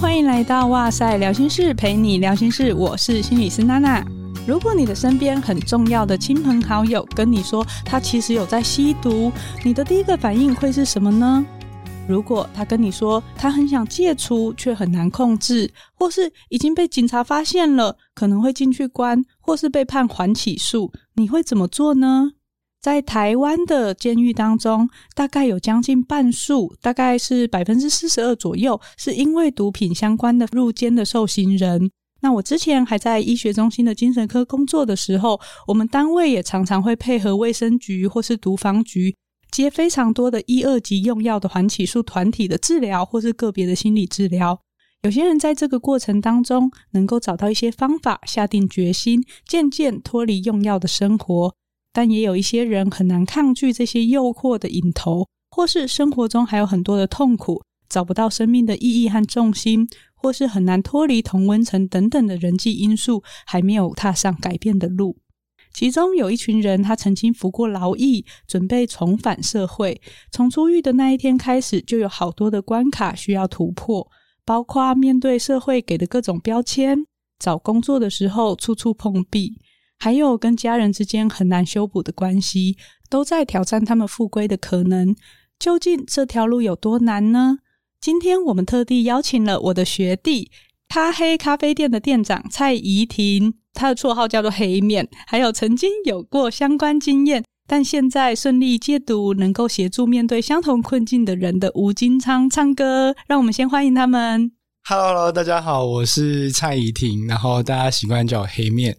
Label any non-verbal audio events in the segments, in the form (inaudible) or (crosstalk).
欢迎来到哇塞聊心室，陪你聊心事，我是心理师娜娜。如果你的身边很重要的亲朋好友跟你说他其实有在吸毒，你的第一个反应会是什么呢？如果他跟你说他很想戒除却很难控制，或是已经被警察发现了，可能会进去关，或是被判缓起诉，你会怎么做呢？在台湾的监狱当中，大概有将近半数，大概是百分之四十二左右，是因为毒品相关的入监的受刑人。那我之前还在医学中心的精神科工作的时候，我们单位也常常会配合卫生局或是毒防局，接非常多的一二级用药的缓起诉团体的治疗，或是个别的心理治疗。有些人在这个过程当中，能够找到一些方法，下定决心，渐渐脱离用药的生活。但也有一些人很难抗拒这些诱惑的瘾头，或是生活中还有很多的痛苦，找不到生命的意义和重心，或是很难脱离同温层等等的人际因素，还没有踏上改变的路。其中有一群人，他曾经服过劳役，准备重返社会。从出狱的那一天开始，就有好多的关卡需要突破，包括面对社会给的各种标签，找工作的时候处处碰壁。还有跟家人之间很难修补的关系，都在挑战他们复归的可能。究竟这条路有多难呢？今天我们特地邀请了我的学弟，咖黑咖啡店的店长蔡宜婷，他的绰号叫做黑面，还有曾经有过相关经验，但现在顺利戒毒，能够协助面对相同困境的人的吴金昌唱歌。让我们先欢迎他们。Hello，大家好，我是蔡宜婷，然后大家习惯叫我黑面。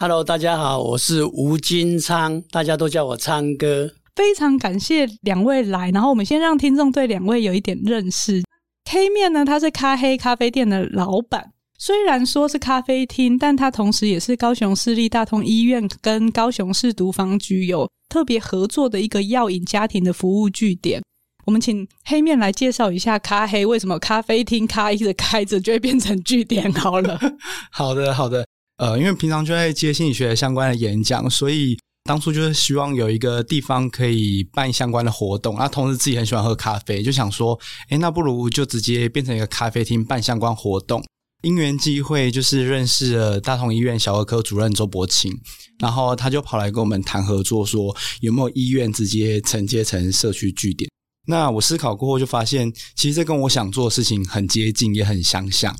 Hello，大家好，我是吴金昌，大家都叫我昌哥。非常感谢两位来，然后我们先让听众对两位有一点认识。黑面呢，他是咖黑咖啡店的老板，虽然说是咖啡厅，但他同时也是高雄市立大同医院跟高雄市毒防局有特别合作的一个药瘾家庭的服务据点。我们请黑面来介绍一下咖黑为什么咖啡厅咖一直开着就会变成据点好了。(laughs) 好的，好的。呃，因为平常就在接心理学相关的演讲，所以当初就是希望有一个地方可以办相关的活动。那同时自己很喜欢喝咖啡，就想说，诶，那不如就直接变成一个咖啡厅办相关活动。因缘际会，就是认识了大同医院小儿科主任周伯清，然后他就跑来跟我们谈合作，说有没有医院直接承接成社区据点。那我思考过后就发现，其实这跟我想做的事情很接近，也很相像。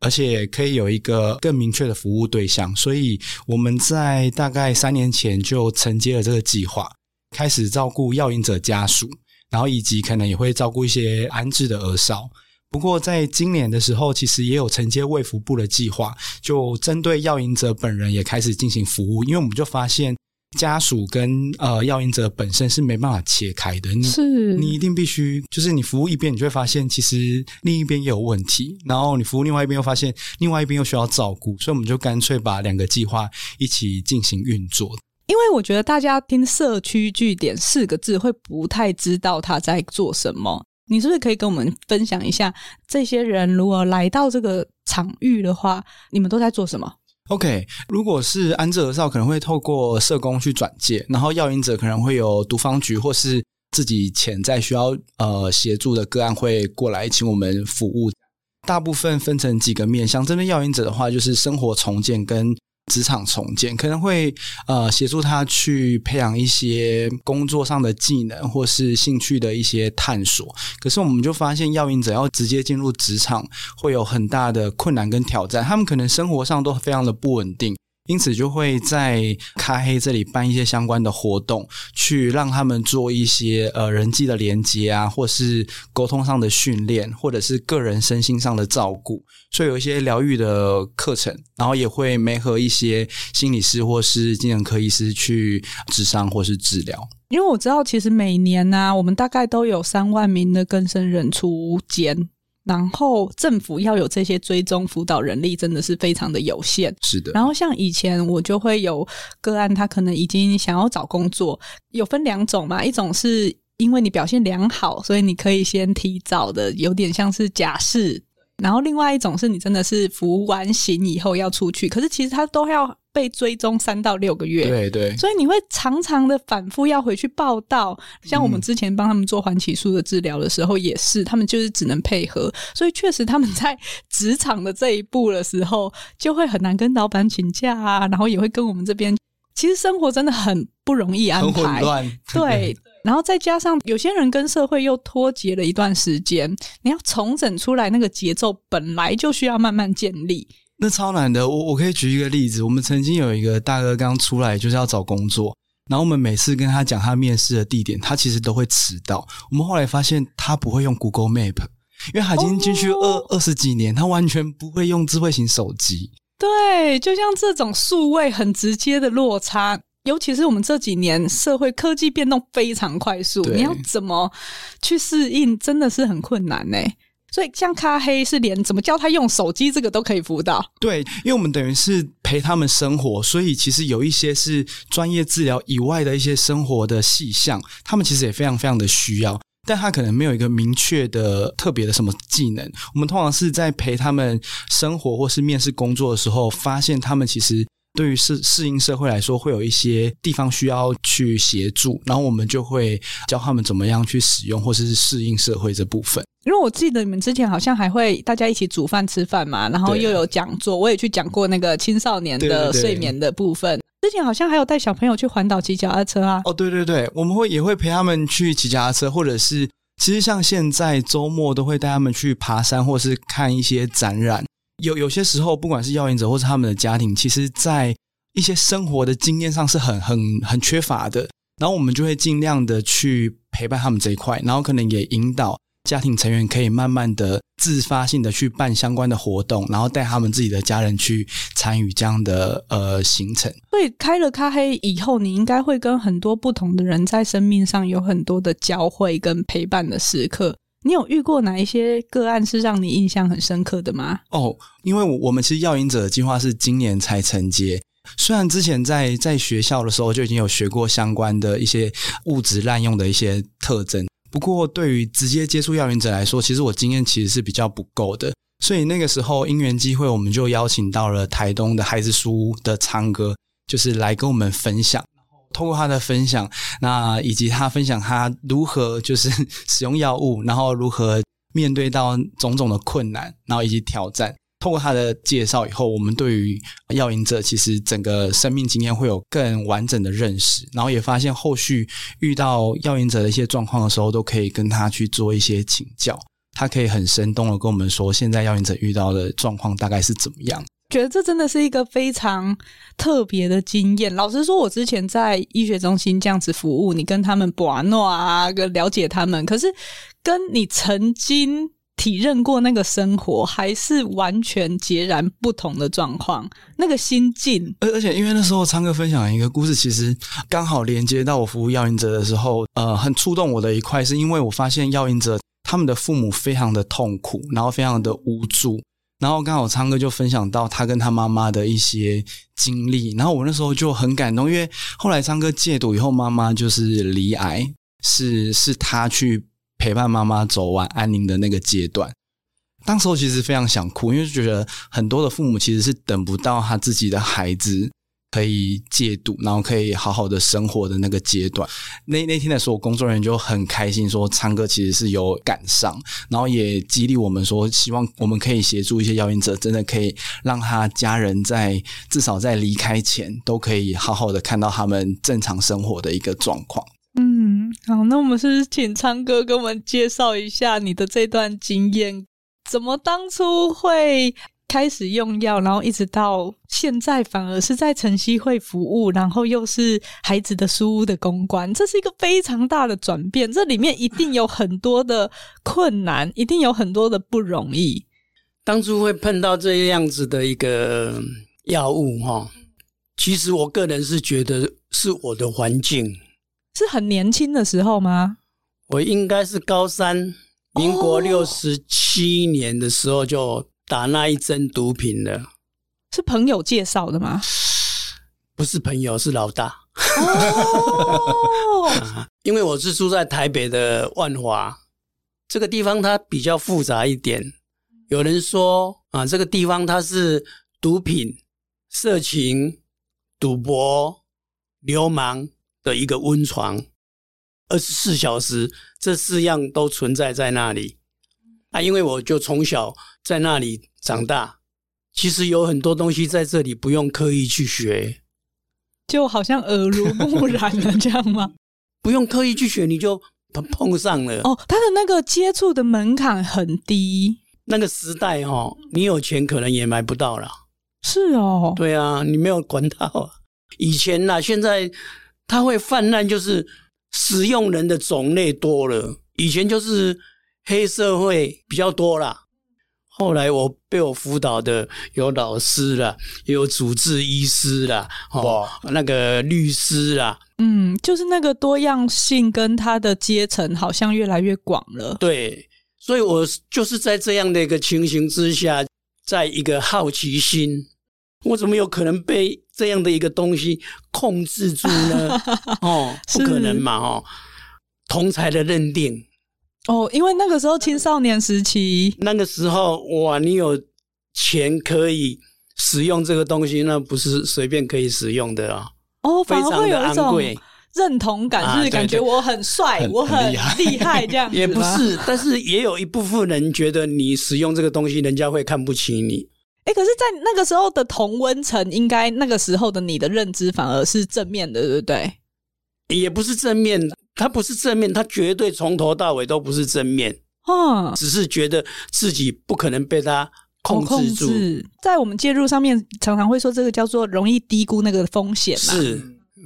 而且可以有一个更明确的服务对象，所以我们在大概三年前就承接了这个计划，开始照顾药瘾者家属，然后以及可能也会照顾一些安置的儿少。不过在今年的时候，其实也有承接卫福部的计划，就针对药瘾者本人也开始进行服务，因为我们就发现。家属跟呃药瘾者本身是没办法切开的，你是。你一定必须，就是你服务一边，你就会发现其实另一边也有问题，然后你服务另外一边又发现另外一边又需要照顾，所以我们就干脆把两个计划一起进行运作。因为我觉得大家听“社区据点”四个字会不太知道他在做什么，你是不是可以跟我们分享一下，这些人如果来到这个场域的话，你们都在做什么？OK，如果是安置儿少，可能会透过社工去转介，然后药瘾者可能会有毒方局或是自己潜在需要呃协助的个案会过来请我们服务。大部分分成几个面向，针对药瘾者的话，就是生活重建跟。职场重建可能会呃协助他去培养一些工作上的技能或是兴趣的一些探索，可是我们就发现药瘾者要直接进入职场会有很大的困难跟挑战，他们可能生活上都非常的不稳定。因此，就会在咖黑这里办一些相关的活动，去让他们做一些呃人际的连接啊，或是沟通上的训练，或者是个人身心上的照顾。所以有一些疗愈的课程，然后也会媒合一些心理师或是精神科医师去咨商或是治疗。因为我知道，其实每年呢、我们大概都有三万名的更生人出监。然后政府要有这些追踪辅导人力，真的是非常的有限。是的。然后像以前我就会有个案，他可能已经想要找工作，有分两种嘛，一种是因为你表现良好，所以你可以先提早的，有点像是假释。然后另外一种是你真的是服完刑以后要出去，可是其实他都要被追踪三到六个月。对对，所以你会常常的反复要回去报道。像我们之前帮他们做环起诉的治疗的时候，也是、嗯、他们就是只能配合。所以确实他们在职场的这一步的时候，就会很难跟老板请假啊，然后也会跟我们这边。其实生活真的很不容易安排，对。然后再加上有些人跟社会又脱节了一段时间，你要重整出来那个节奏，本来就需要慢慢建立。那超难的。我我可以举一个例子，我们曾经有一个大哥刚出来就是要找工作，然后我们每次跟他讲他面试的地点，他其实都会迟到。我们后来发现他不会用 Google Map，因为他已经进去二二十几年，他完全不会用智慧型手机。对，就像这种数位很直接的落差，尤其是我们这几年社会科技变动非常快速，你要怎么去适应，真的是很困难呢。所以像咖黑是连怎么教他用手机这个都可以辅导。对，因为我们等于是陪他们生活，所以其实有一些是专业治疗以外的一些生活的细项，他们其实也非常非常的需要。但他可能没有一个明确的特别的什么技能。我们通常是在陪他们生活或是面试工作的时候，发现他们其实对于适适应社会来说，会有一些地方需要去协助，然后我们就会教他们怎么样去使用或是适应社会这部分。因为我记得你们之前好像还会大家一起煮饭吃饭嘛，然后又有讲座，我也去讲过那个青少年的睡眠的部分。之前好像还有带小朋友去环岛骑脚踏车啊！哦，对对对，我们会也会陪他们去骑脚踏车，或者是其实像现在周末都会带他们去爬山，或是看一些展览。有有些时候，不管是要引者或是他们的家庭，其实在一些生活的经验上是很很很缺乏的，然后我们就会尽量的去陪伴他们这一块，然后可能也引导。家庭成员可以慢慢的自发性的去办相关的活动，然后带他们自己的家人去参与这样的呃行程。所以开了咖黑以后，你应该会跟很多不同的人在生命上有很多的交汇跟陪伴的时刻。你有遇过哪一些个案是让你印象很深刻的吗？哦，因为我们其实药瘾者的计划是今年才承接，虽然之前在在学校的时候就已经有学过相关的一些物质滥用的一些特征。不过，对于直接接触药瘾者来说，其实我经验其实是比较不够的。所以那个时候因缘机会，我们就邀请到了台东的孩子书屋的昌哥，就是来跟我们分享。通过他的分享，那以及他分享他如何就是 (laughs) 使用药物，然后如何面对到种种的困难，然后以及挑战。透过他的介绍以后，我们对于药瘾者其实整个生命经验会有更完整的认识，然后也发现后续遇到药瘾者的一些状况的时候，都可以跟他去做一些请教。他可以很生动的跟我们说，现在药瘾者遇到的状况大概是怎么样。觉得这真的是一个非常特别的经验。老实说，我之前在医学中心这样子服务，你跟他们玩诺啊，跟了解他们，可是跟你曾经。体认过那个生活，还是完全截然不同的状况，那个心境。而而且，因为那时候昌哥分享一个故事，其实刚好连接到我服务药瘾者的时候，呃，很触动我的一块，是因为我发现药瘾者他们的父母非常的痛苦，然后非常的无助，然后刚好昌哥就分享到他跟他妈妈的一些经历，然后我那时候就很感动，因为后来昌哥戒毒以后，妈妈就是离癌，是是他去。陪伴妈妈走完安宁的那个阶段，当时候其实非常想哭，因为觉得很多的父母其实是等不到他自己的孩子可以戒毒，然后可以好好的生活的那个阶段。那那天的时候，工作人员就很开心说，昌哥其实是有赶上，然后也激励我们说，希望我们可以协助一些药瘾者，真的可以让他家人在至少在离开前，都可以好好的看到他们正常生活的一个状况。嗯，好，那我们是不是请昌哥给我们介绍一下你的这段经验？怎么当初会开始用药，然后一直到现在反而是在晨曦会服务，然后又是孩子的书屋的公关，这是一个非常大的转变。这里面一定有很多的困难，一定有很多的不容易。当初会碰到这样子的一个药物，哈，其实我个人是觉得是我的环境。是很年轻的时候吗？我应该是高三，民国六十七年的时候就打那一针毒品的。是朋友介绍的吗？不是朋友，是老大。哦，(laughs) 因为我是住在台北的万华这个地方，它比较复杂一点。有人说啊，这个地方它是毒品、色情、赌博、流氓的一个温床，二十四小时，这四样都存在在那里。啊，因为我就从小在那里长大，其实有很多东西在这里不用刻意去学，就好像耳濡目染了这样吗？(laughs) 不用刻意去学，你就碰上了。哦，他的那个接触的门槛很低。那个时代哦，你有钱可能也买不到了。是哦，对啊，你没有管到啊。以前呐，现在他会泛滥，就是使用人的种类多了。以前就是。黑社会比较多啦，后来我被我辅导的有老师啦，也有主治医师啦，哦，那个律师啦，嗯，就是那个多样性跟他的阶层好像越来越广了。对，所以我就是在这样的一个情形之下，在一个好奇心，我怎么有可能被这样的一个东西控制住呢？(laughs) 哦，不可能嘛！哦，同才的认定。哦，因为那个时候青少年时期，那个时候哇，你有钱可以使用这个东西，那不是随便可以使用的啊。哦，反而会有一种认同感，就是感觉我很帅，啊、我很厉害这样子。也不是，但是也有一部分人觉得你使用这个东西，人家会看不起你。哎，可是，在那个时候的同温层，应该那个时候的你的认知反而是正面的，对不对？也不是正面，他不是正面，他绝对从头到尾都不是正面。嗯，只是觉得自己不可能被他控制住。在我们介入上面，常常会说这个叫做容易低估那个风险。是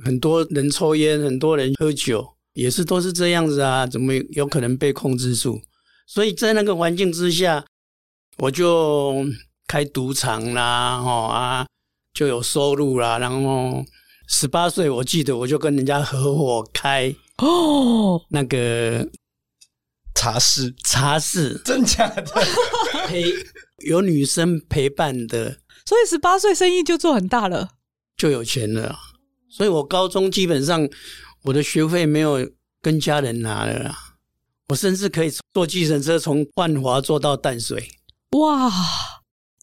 很多人抽烟，很多人喝酒，也是都是这样子啊，怎么有可能被控制住？所以在那个环境之下，我就开赌场啦，哦啊，就有收入啦，然后。十八岁，我记得我就跟人家合伙开哦，那个茶室，茶室，真假的？(laughs) 陪有女生陪伴的，所以十八岁生意就做很大了，就有钱了。所以我高中基本上我的学费没有跟家人拿了啦，我甚至可以坐计程车从万华坐到淡水，哇！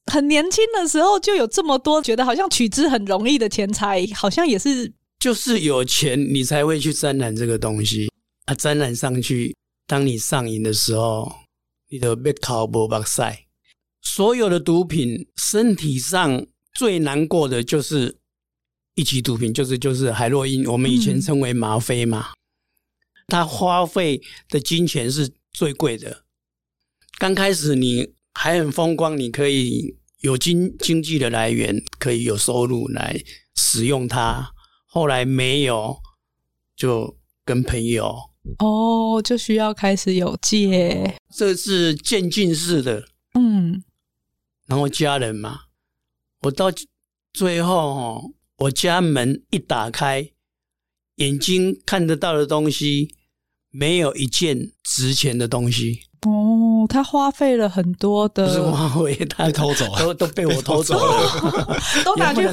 很年轻的时候就有这么多觉得好像取之很容易的钱财，好像也是就是有钱你才会去沾染这个东西啊，沾染上去，当你上瘾的时候，你的被考不白赛。所有的毒品身体上最难过的就是一级毒品，就是就是海洛因，我们以前称为吗啡嘛，它花费的金钱是最贵的。刚开始你还很风光，你可以。有经经济的来源，可以有收入来使用它。后来没有，就跟朋友哦，就需要开始有借。这是渐进式的，嗯。然后家人嘛，我到最后哦，我家门一打开，眼睛看得到的东西，没有一件值钱的东西。哦，他花费了很多的，不是花费，他被偷走了，(laughs) 都都被我偷走了，(laughs) 都拿去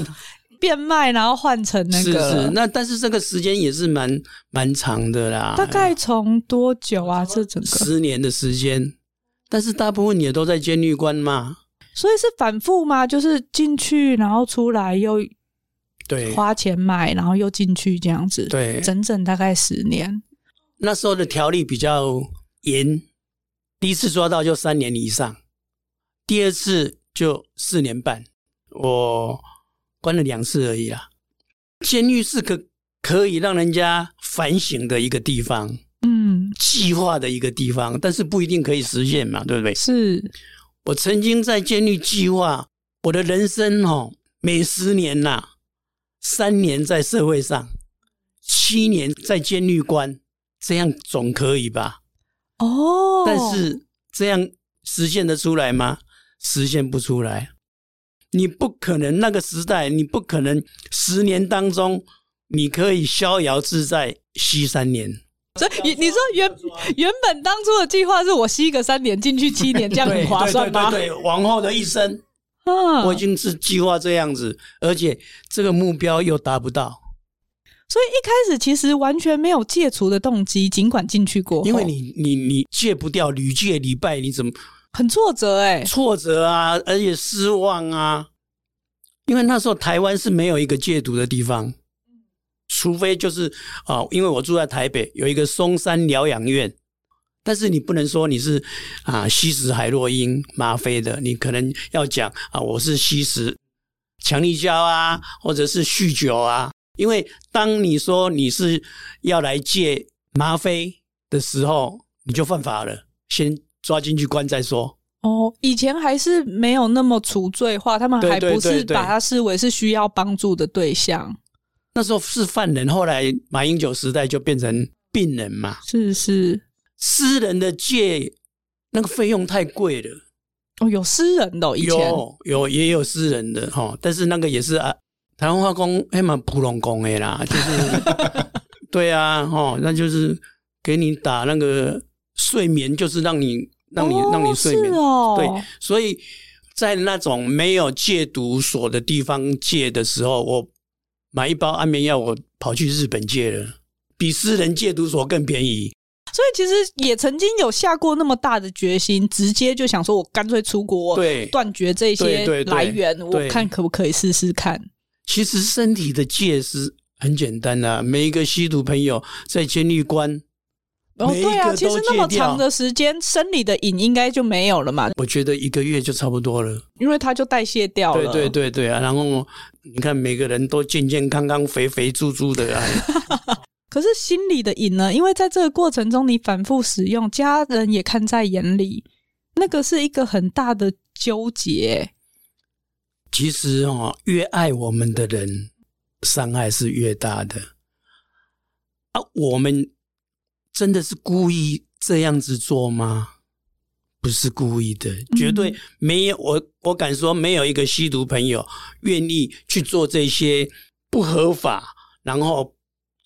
变卖，然后换成那个。是是，那但是这个时间也是蛮蛮长的啦。大概从多久啊？这整个十年的时间，但是大部分也都在监狱关嘛。所以是反复吗？就是进去，然后出来又对花钱买，然后又进去这样子。对，整整大概十年。那时候的条例比较严。第一次抓到就三年以上，第二次就四年半，我关了两次而已啦。监狱是个可以让人家反省的一个地方，嗯，计划的一个地方，但是不一定可以实现嘛，对不对？是。我曾经在监狱计划我的人生哦，每十年呐，三年在社会上，七年在监狱关，这样总可以吧？哦，但是这样实现得出来吗？实现不出来。你不可能那个时代，你不可能十年当中你可以逍遥自在吸三年。所以你说原原本当初的计划是我吸个三年进去七年，这样很划算吗？对对对对，往后的一生，啊我已经是计划这样子，而且这个目标又达不到。所以一开始其实完全没有戒除的动机，尽管进去过，因为你你你戒不掉，屡戒屡败，你怎么？很挫折哎、欸？挫折啊，而且失望啊，因为那时候台湾是没有一个戒毒的地方，除非就是啊、呃，因为我住在台北，有一个松山疗养院，但是你不能说你是啊吸食海洛因、吗啡的，你可能要讲啊我是吸食强力胶啊，或者是酗酒啊，因为当你说你是要来借吗啡的时候，你就犯法了，先抓进去关再说。哦，以前还是没有那么除罪化，他们还不是把他视为是需要帮助的对象。那时候是犯人，后来马英九时代就变成病人嘛。是是，私人的借那个费用太贵了。哦，有私人的、哦，以前有有也有私人的哈，但是那个也是啊，台湾化工还蛮普通工的啦，(laughs) 就是对啊，哦，那就是给你打那个睡眠，就是让你。让你让你睡眠，哦哦、对，所以在那种没有戒毒所的地方戒的时候，我买一包安眠药，我跑去日本戒了，比私人戒毒所更便宜。所以其实也曾经有下过那么大的决心，直接就想说，我干脆出国，对，断绝这些来源，我看可不可以试试看。其实身体的戒是很简单的、啊，每一个吸毒朋友在监狱关。哦，对啊，其实那么长的时间，生理的瘾应该就没有了嘛。我觉得一个月就差不多了，因为它就代谢掉了。对对对对啊，然后你看每个人都健健康康、肥肥猪猪的啊。(laughs) 可是心理的瘾呢？因为在这个过程中，你反复使用，家人也看在眼里，那个是一个很大的纠结。其实哦，越爱我们的人，伤害是越大的啊，我们。真的是故意这样子做吗？不是故意的，绝对没有。我我敢说，没有一个吸毒朋友愿意去做这些不合法，然后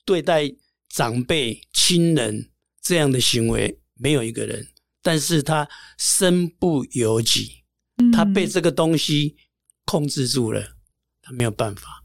对待长辈、亲人这样的行为，没有一个人。但是他身不由己，他被这个东西控制住了，他没有办法。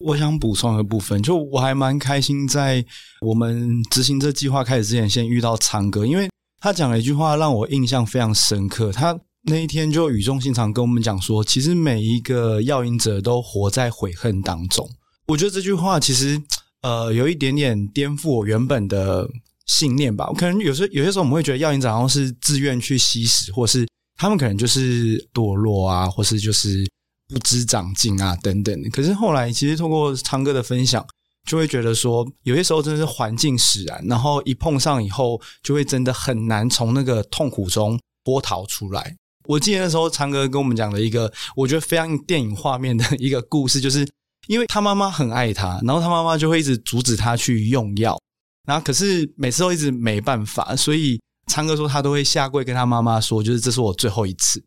我想补充一个部分，就我还蛮开心，在我们执行这计划开始之前，先遇到长哥，因为他讲了一句话让我印象非常深刻。他那一天就语重心长跟我们讲说，其实每一个药瘾者都活在悔恨当中。我觉得这句话其实呃有一点点颠覆我原本的信念吧。我可能有时有些时候我们会觉得药瘾者好像是自愿去吸食，或是他们可能就是堕落啊，或是就是。不知长进啊，等等。可是后来，其实通过昌哥的分享，就会觉得说，有些时候真的是环境使然，然后一碰上以后，就会真的很难从那个痛苦中波逃出来。我记得那时候昌哥跟我们讲了一个，我觉得非常电影画面的一个故事，就是因为他妈妈很爱他，然后他妈妈就会一直阻止他去用药，然后可是每次都一直没办法，所以昌哥说他都会下跪跟他妈妈说，就是这是我最后一次。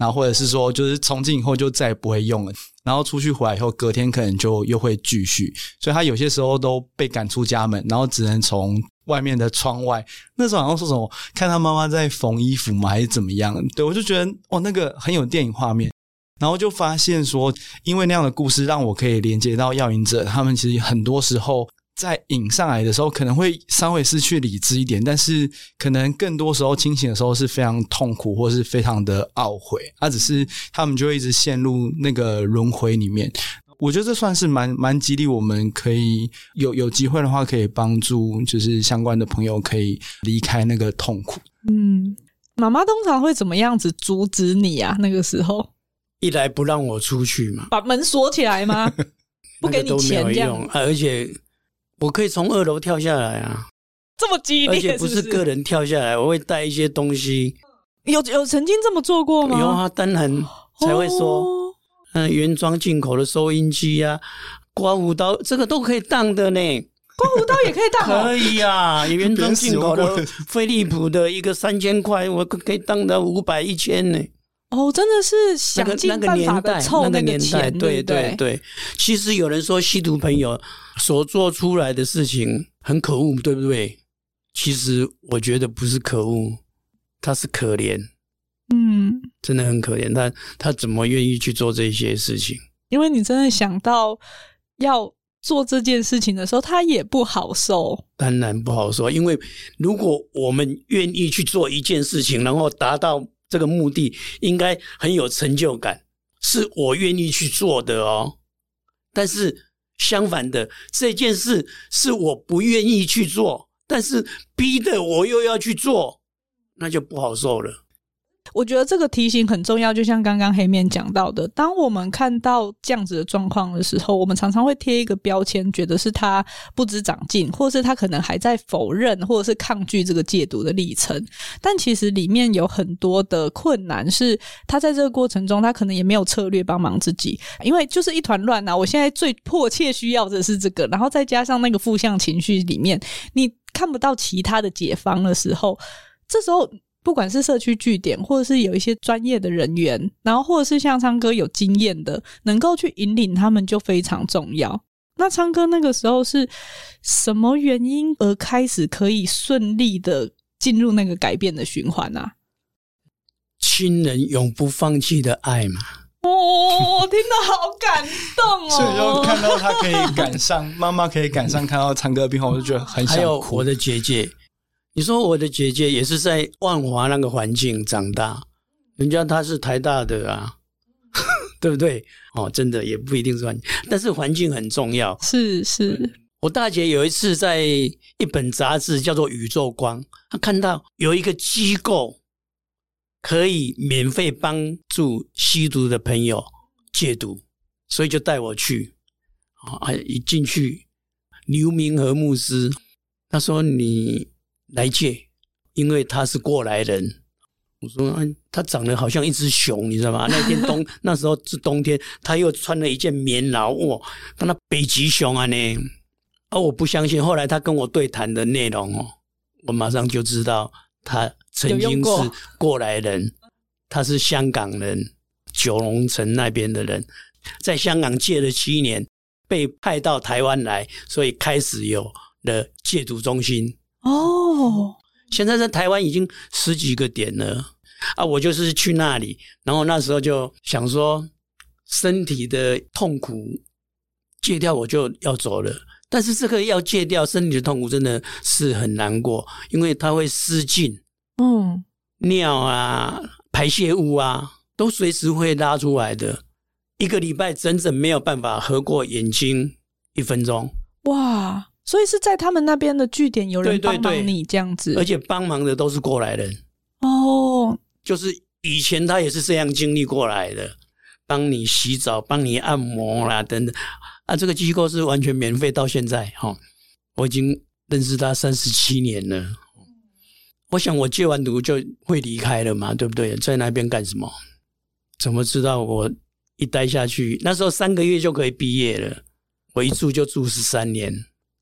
然后或者是说，就是从今以后就再也不会用了。然后出去回来以后，隔天可能就又会继续。所以他有些时候都被赶出家门，然后只能从外面的窗外。那时候好像说什么，看他妈妈在缝衣服嘛，还是怎么样？对，我就觉得哦，那个很有电影画面。然后就发现说，因为那样的故事，让我可以连接到药瘾者，他们其实很多时候。在引上来的时候，可能会稍微失去理智一点，但是可能更多时候清醒的时候是非常痛苦，或是非常的懊悔。他、啊、只是他们就会一直陷入那个轮回里面。我觉得这算是蛮蛮激励，我们可以有有机会的话，可以帮助就是相关的朋友可以离开那个痛苦。嗯，妈妈通常会怎么样子阻止你啊？那个时候，一来不让我出去嘛，把门锁起来吗？(laughs) 不给你钱这样，啊、而且。我可以从二楼跳下来啊！这么激烈，而且不是个人跳下来，我会带一些东西。有有曾经这么做过吗？有啊，当然才会说，嗯、哦，原装进口的收音机啊，刮胡刀，这个都可以当的呢。刮胡刀也可以当，可以啊，原装进口的 (laughs) 飞利浦的一个三千块，我可以当到五百一千呢。哦，真的是想尽办法的凑那个钱，对对对。其实有人说吸毒朋友所做出来的事情很可恶，对不对？其实我觉得不是可恶，他是可怜，嗯，真的很可怜。他他怎么愿意去做这些事情？因为你真的想到要做这件事情的时候，他也不好受。当然不好受，因为如果我们愿意去做一件事情，然后达到。这个目的应该很有成就感，是我愿意去做的哦。但是相反的，这件事是我不愿意去做，但是逼得我又要去做，那就不好受了。我觉得这个提醒很重要，就像刚刚黑面讲到的，当我们看到这样子的状况的时候，我们常常会贴一个标签，觉得是他不知长进，或是他可能还在否认或者是抗拒这个戒毒的历程。但其实里面有很多的困难，是他在这个过程中，他可能也没有策略帮忙自己，因为就是一团乱啊。我现在最迫切需要的是这个，然后再加上那个负向情绪里面，你看不到其他的解方的时候，这时候。不管是社区据点，或者是有一些专业的人员，然后或者是像昌哥有经验的，能够去引领他们就非常重要。那昌哥那个时候是什么原因而开始可以顺利的进入那个改变的循环啊？亲人永不放弃的爱嘛。哦，听得好感动哦！所以就看到他可以赶上，妈妈可以赶上，看到昌哥的病后，我就觉得很想哭。还有我的姐姐。你说我的姐姐也是在万华那个环境长大，人家她是台大的啊，(laughs) 对不对？哦，真的也不一定是环境，但是环境很重要。是是，我大姐有一次在一本杂志叫做《宇宙光》，她看到有一个机构可以免费帮助吸毒的朋友戒毒，所以就带我去。啊，一进去，刘明和牧师他说你。来借，因为他是过来人。我说，嗯，他长得好像一只熊，你知道吗？(laughs) 那天冬，那时候是冬天，他又穿了一件棉袄，哇，跟那北极熊啊呢。而、啊、我不相信，后来他跟我对谈的内容哦，我马上就知道他曾经是过来人，他是香港人，九龙城那边的人，在香港借了七年，被派到台湾来，所以开始有了戒毒中心。哦，现在在台湾已经十几个点了啊！我就是去那里，然后那时候就想说，身体的痛苦戒掉我就要走了。但是这个要戒掉身体的痛苦真的是很难过，因为它会失禁，嗯，尿啊、排泄物啊，都随时会拉出来的。一个礼拜整整没有办法合过眼睛一分钟，哇！所以是在他们那边的据点有人帮忙你这样子，对对对，而且帮忙的都是过来人。哦，就是以前他也是这样经历过来的，帮你洗澡、帮你按摩啦等等。啊，这个机构是完全免费到现在哈，我已经认识他三十七年了，我想我戒完毒就会离开了嘛，对不对？在那边干什么？怎么知道我一待下去，那时候三个月就可以毕业了，我一住就住十三年。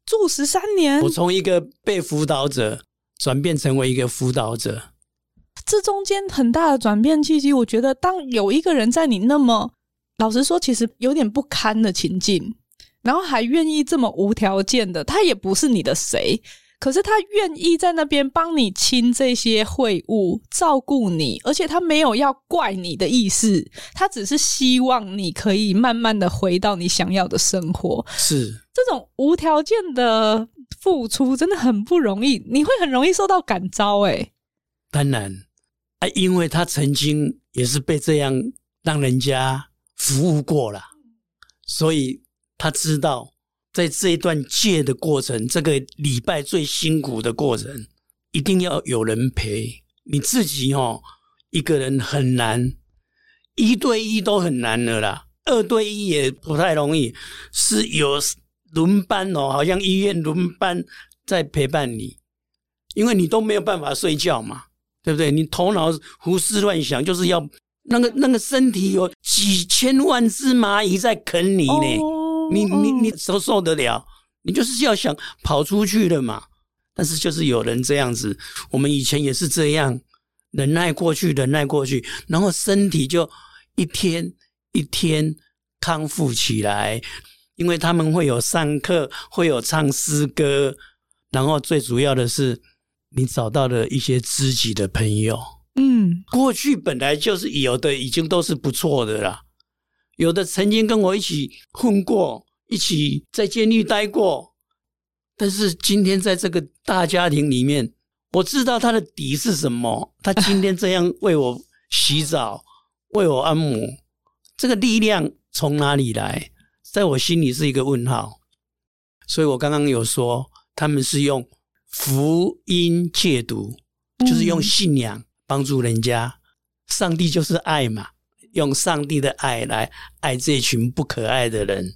住十三年，我从一个被辅导者转变成为一个辅导者，这中间很大的转变契机，我觉得当有一个人在你那么老实说，其实有点不堪的情境，然后还愿意这么无条件的，他也不是你的谁。可是他愿意在那边帮你清这些秽物，照顾你，而且他没有要怪你的意思，他只是希望你可以慢慢的回到你想要的生活。是这种无条件的付出真的很不容易，你会很容易受到感召。诶，当然啊，因为他曾经也是被这样让人家服务过了，所以他知道。在这一段戒的过程，这个礼拜最辛苦的过程，一定要有人陪。你自己哦，一个人很难，一对一都很难了啦，二对一也不太容易，是有轮班哦，好像医院轮班在陪伴你，因为你都没有办法睡觉嘛，对不对？你头脑胡思乱想，就是要那个那个身体有几千万只蚂蚁在啃你呢。Oh. 你你你受受得了？你就是要想跑出去了嘛。但是就是有人这样子，我们以前也是这样忍耐过去，忍耐过去，然后身体就一天一天康复起来。因为他们会有上课，会有唱诗歌，然后最主要的是，你找到了一些知己的朋友。嗯，过去本来就是有的，已经都是不错的啦。有的曾经跟我一起混过，一起在监狱待过，但是今天在这个大家庭里面，我知道他的底是什么。他今天这样为我洗澡，(laughs) 为我按摩，这个力量从哪里来？在我心里是一个问号。所以我刚刚有说，他们是用福音戒毒，就是用信仰帮助人家。上帝就是爱嘛，用上帝的爱来爱这群不可爱的人。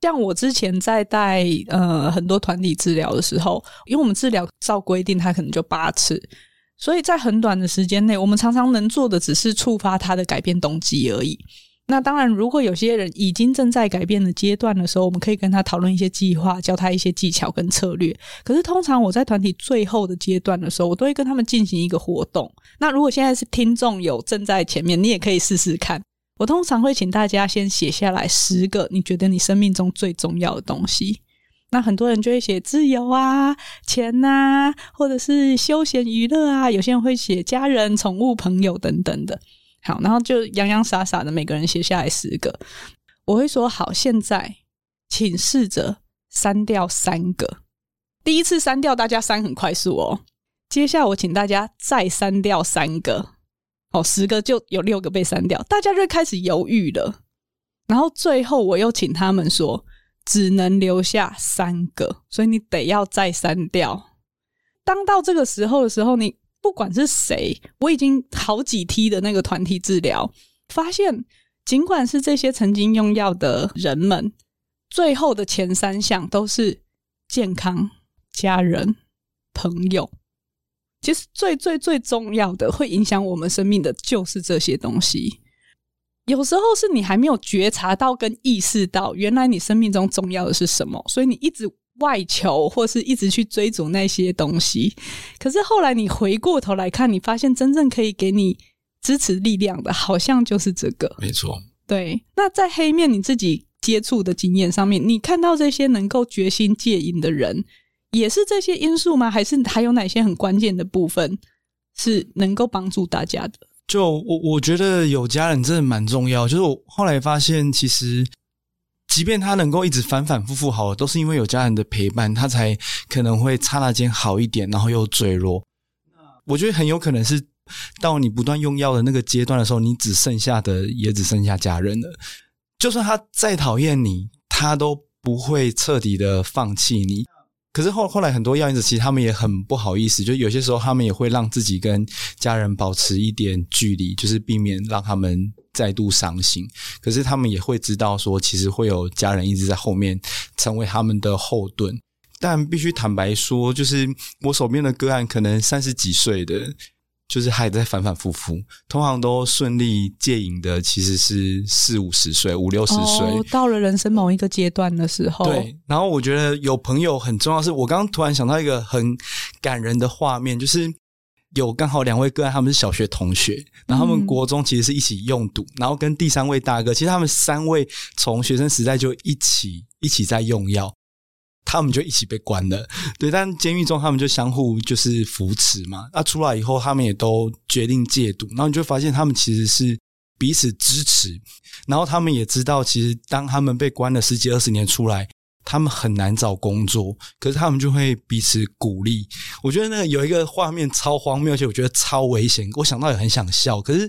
像我之前在带呃很多团体治疗的时候，因为我们治疗照规定，他可能就八次，所以在很短的时间内，我们常常能做的只是触发他的改变动机而已。那当然，如果有些人已经正在改变的阶段的时候，我们可以跟他讨论一些计划，教他一些技巧跟策略。可是通常我在团体最后的阶段的时候，我都会跟他们进行一个活动。那如果现在是听众有正在前面，你也可以试试看。我通常会请大家先写下来十个你觉得你生命中最重要的东西。那很多人就会写自由啊、钱啊，或者是休闲娱乐啊。有些人会写家人、宠物、朋友等等的。好，然后就洋洋洒洒的每个人写下来十个。我会说好，现在请试着删掉三个。第一次删掉，大家删很快速哦。接下来我请大家再删掉三个。哦，十个就有六个被删掉，大家就开始犹豫了。然后最后我又请他们说，只能留下三个，所以你得要再删掉。当到这个时候的时候，你不管是谁，我已经好几梯的那个团体治疗，发现尽管是这些曾经用药的人们，最后的前三项都是健康、家人、朋友。其实最最最重要的，会影响我们生命的就是这些东西。有时候是你还没有觉察到跟意识到，原来你生命中重要的是什么，所以你一直外求，或是一直去追逐那些东西。可是后来你回过头来看，你发现真正可以给你支持力量的，好像就是这个。没错，对。那在黑面你自己接触的经验上面，你看到这些能够决心戒瘾的人。也是这些因素吗？还是还有哪些很关键的部分是能够帮助大家的？就我我觉得有家人真的蛮重要。就是我后来发现，其实即便他能够一直反反复复好，都是因为有家人的陪伴，他才可能会刹那间好一点，然后又坠落。我觉得很有可能是到你不断用药的那个阶段的时候，你只剩下的也只剩下家人了。就算他再讨厌你，他都不会彻底的放弃你。可是后后来很多药瘾子其实他们也很不好意思，就有些时候他们也会让自己跟家人保持一点距离，就是避免让他们再度伤心。可是他们也会知道说，其实会有家人一直在后面成为他们的后盾。但必须坦白说，就是我手边的个案可能三十几岁的。就是还在反反复复，通常都顺利戒瘾的，其实是四五十岁、五六十岁，哦，到了人生某一个阶段的时候。对，然后我觉得有朋友很重要，是我刚刚突然想到一个很感人的画面，就是有刚好两位个案，他们是小学同学，然后他们国中其实是一起用毒，嗯、然后跟第三位大哥，其实他们三位从学生时代就一起一起在用药。他们就一起被关了，对，但监狱中他们就相互就是扶持嘛。那出来以后，他们也都决定戒毒，然后你就发现他们其实是彼此支持，然后他们也知道，其实当他们被关了十几二十年出来，他们很难找工作，可是他们就会彼此鼓励。我觉得那个有一个画面超荒谬，而且我觉得超危险，我想到也很想笑。可是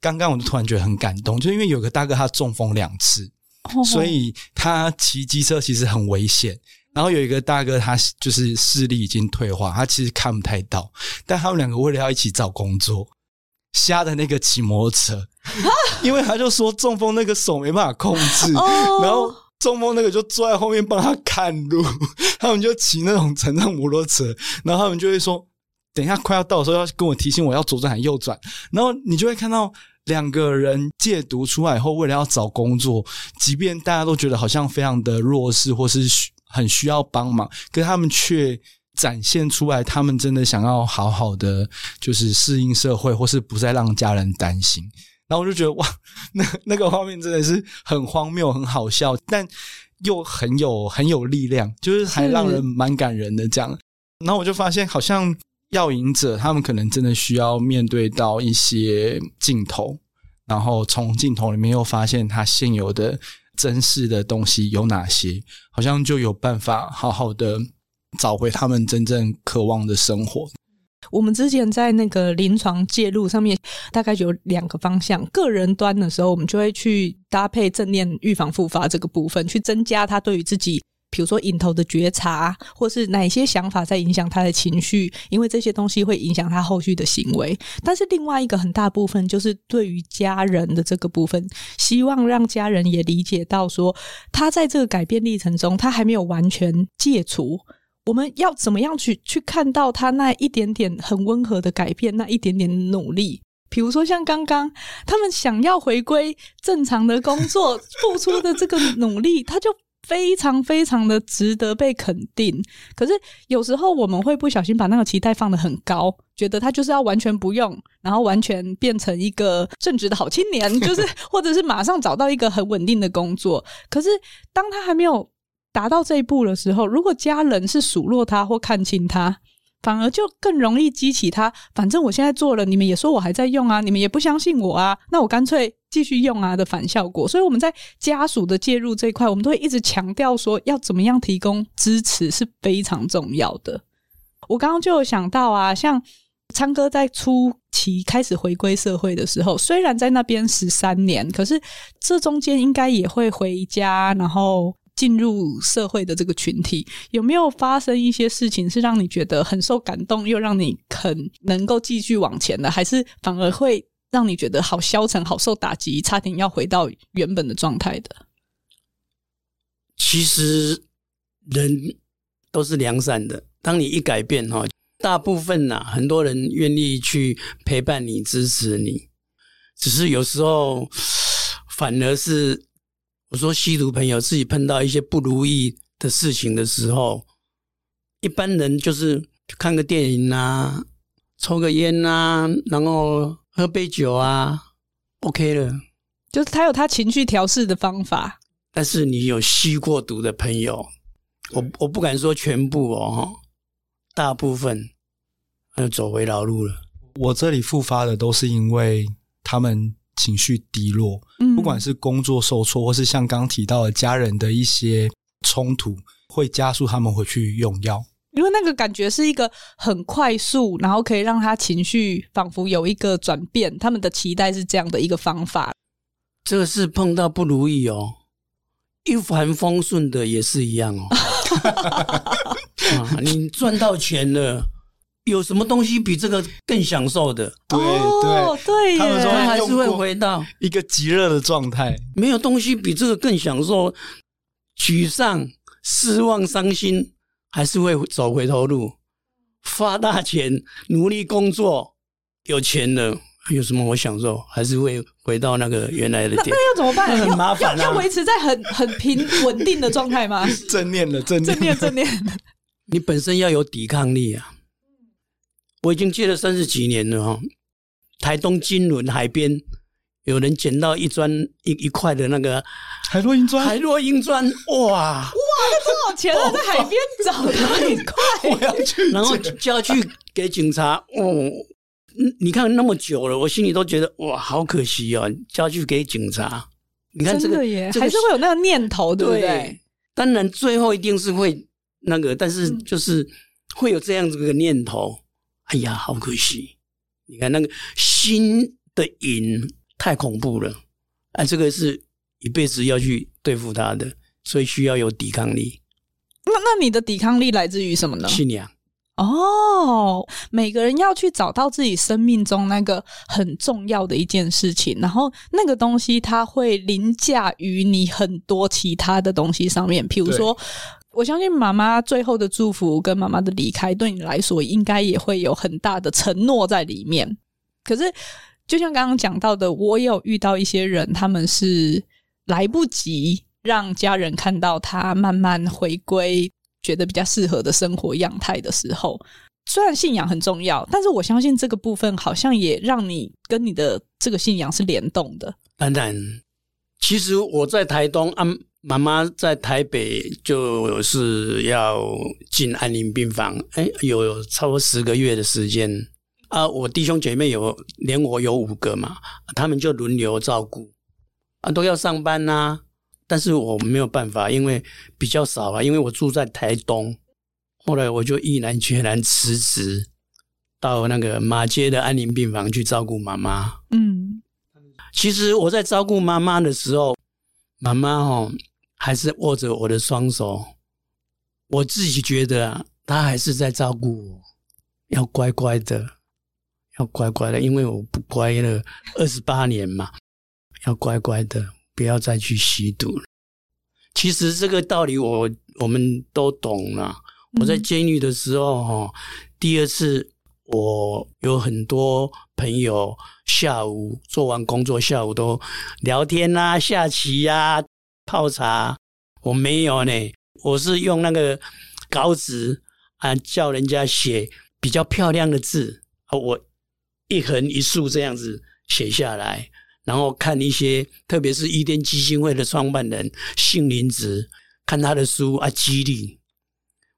刚刚我就突然觉得很感动，就因为有个大哥他中风两次，所以他骑机车其实很危险。然后有一个大哥，他就是视力已经退化，他其实看不太到。但他们两个为了要一起找工作，瞎的那个骑摩托车，(laughs) 因为他就说中风那个手没办法控制，然后中风那个就坐在后面帮他看路，(laughs) 他们就骑那种乘上摩托车，然后他们就会说，等一下快要到的时候要跟我提醒我要左转还右转，然后你就会看到两个人戒毒出来以后，为了要找工作，即便大家都觉得好像非常的弱势，或是。很需要帮忙，可是他们却展现出来，他们真的想要好好的，就是适应社会，或是不再让家人担心。然后我就觉得哇，(laughs) 那那个画面真的是很荒谬、很好笑，但又很有很有力量，就是还让人蛮感人的这样。然后我就发现，好像药瘾者他们可能真的需要面对到一些镜头，然后从镜头里面又发现他现有的。珍视的东西有哪些？好像就有办法好好的找回他们真正渴望的生活。我们之前在那个临床介入上面，大概有两个方向。个人端的时候，我们就会去搭配正念预防复发这个部分，去增加他对于自己，比如说瘾头的觉察，或是哪些想法在影响他的情绪，因为这些东西会影响他后续的行为。但是另外一个很大部分就是对于家人的这个部分，希望让家人也理解到说，他在这个改变历程中，他还没有完全戒除。我们要怎么样去去看到他那一点点很温和的改变，那一点点努力？比如说像刚刚他们想要回归正常的工作，付出的这个努力，他就非常非常的值得被肯定。可是有时候我们会不小心把那个期待放得很高，觉得他就是要完全不用，然后完全变成一个正直的好青年，(laughs) 就是或者是马上找到一个很稳定的工作。可是当他还没有。达到这一步的时候，如果家人是数落他或看轻他，反而就更容易激起他。反正我现在做了，你们也说我还在用啊，你们也不相信我啊，那我干脆继续用啊的反效果。所以我们在家属的介入这一块，我们都会一直强调说，要怎么样提供支持是非常重要的。我刚刚就有想到啊，像昌哥在初期开始回归社会的时候，虽然在那边十三年，可是这中间应该也会回家，然后。进入社会的这个群体，有没有发生一些事情是让你觉得很受感动，又让你肯能够继续往前的？还是反而会让你觉得好消沉、好受打击，差点要回到原本的状态的？其实人都是良善的，当你一改变哈，大部分呐，很多人愿意去陪伴你、支持你，只是有时候反而是。我说，吸毒朋友自己碰到一些不如意的事情的时候，一般人就是看个电影啊，抽个烟啊，然后喝杯酒啊，OK 了。就是他有他情绪调试的方法。但是你有吸过毒的朋友，我我不敢说全部哦，大部分就走回老路了。我这里复发的都是因为他们。情绪低落，不管是工作受挫，或是像刚刚提到的家人的一些冲突，会加速他们回去用药。因为那个感觉是一个很快速，然后可以让他情绪仿佛有一个转变。他们的期待是这样的一个方法。这个是碰到不如意哦，一帆风顺的也是一样哦。(laughs) 啊，你赚到钱了。有什么东西比这个更享受的？对对对，他们说还是会回到一个极热的状态。没有东西比这个更享受，沮丧、失望、伤心，还是会走回头路。发大钱，努力工作，有钱了，有什么我享受？还是会回到那个原来的点。那 (laughs) 那要怎么办？很麻烦啊！要维持在很很平稳定的状态吗？(laughs) 正念的正念，正念正念。(laughs) 你本身要有抵抗力啊。我已经借了三十几年了哈，台东金轮海边有人捡到一砖一一块的那个海洛因砖，海洛因砖，哇哇，那多少钱啊？在海边找到一块，我要去，然后就要去给警察。哦，你看那么久了，我心里都觉得哇，好可惜哦，交去给警察。你看这个耶，还是会有那个念头，对不对？当然最后一定是会那个，但是就是会有这样子个念头。哎呀，好可惜！你看那个心的瘾太恐怖了，啊，这个是一辈子要去对付他的，所以需要有抵抗力。那那你的抵抗力来自于什么呢？信仰。哦，每个人要去找到自己生命中那个很重要的一件事情，然后那个东西它会凌驾于你很多其他的东西上面，譬如说。我相信妈妈最后的祝福跟妈妈的离开，对你来说应该也会有很大的承诺在里面。可是，就像刚刚讲到的，我有遇到一些人，他们是来不及让家人看到他慢慢回归，觉得比较适合的生活样态的时候。虽然信仰很重要，但是我相信这个部分好像也让你跟你的这个信仰是联动的。当然，其实我在台东妈妈在台北就是要进安宁病房，哎，有超过十个月的时间啊。我弟兄姐妹有，连我有五个嘛，他们就轮流照顾啊，都要上班呐、啊。但是我没有办法，因为比较少啊，因为我住在台东。后来我就毅然决然辞职，到那个马街的安宁病房去照顾妈妈。嗯，其实我在照顾妈妈的时候，妈妈哦还是握着我的双手，我自己觉得啊，她还是在照顾我，要乖乖的，要乖乖的，因为我不乖了二十八年嘛，要乖乖的，不要再去吸毒了。其实这个道理我我们都懂了。我在监狱的时候哈，第二次。我有很多朋友，下午做完工作，下午都聊天啊、下棋啊、泡茶。我没有呢，我是用那个稿纸啊，叫人家写比较漂亮的字，我一横一竖这样子写下来，然后看一些，特别是伊甸基金会的创办人杏林子，看他的书啊，激励。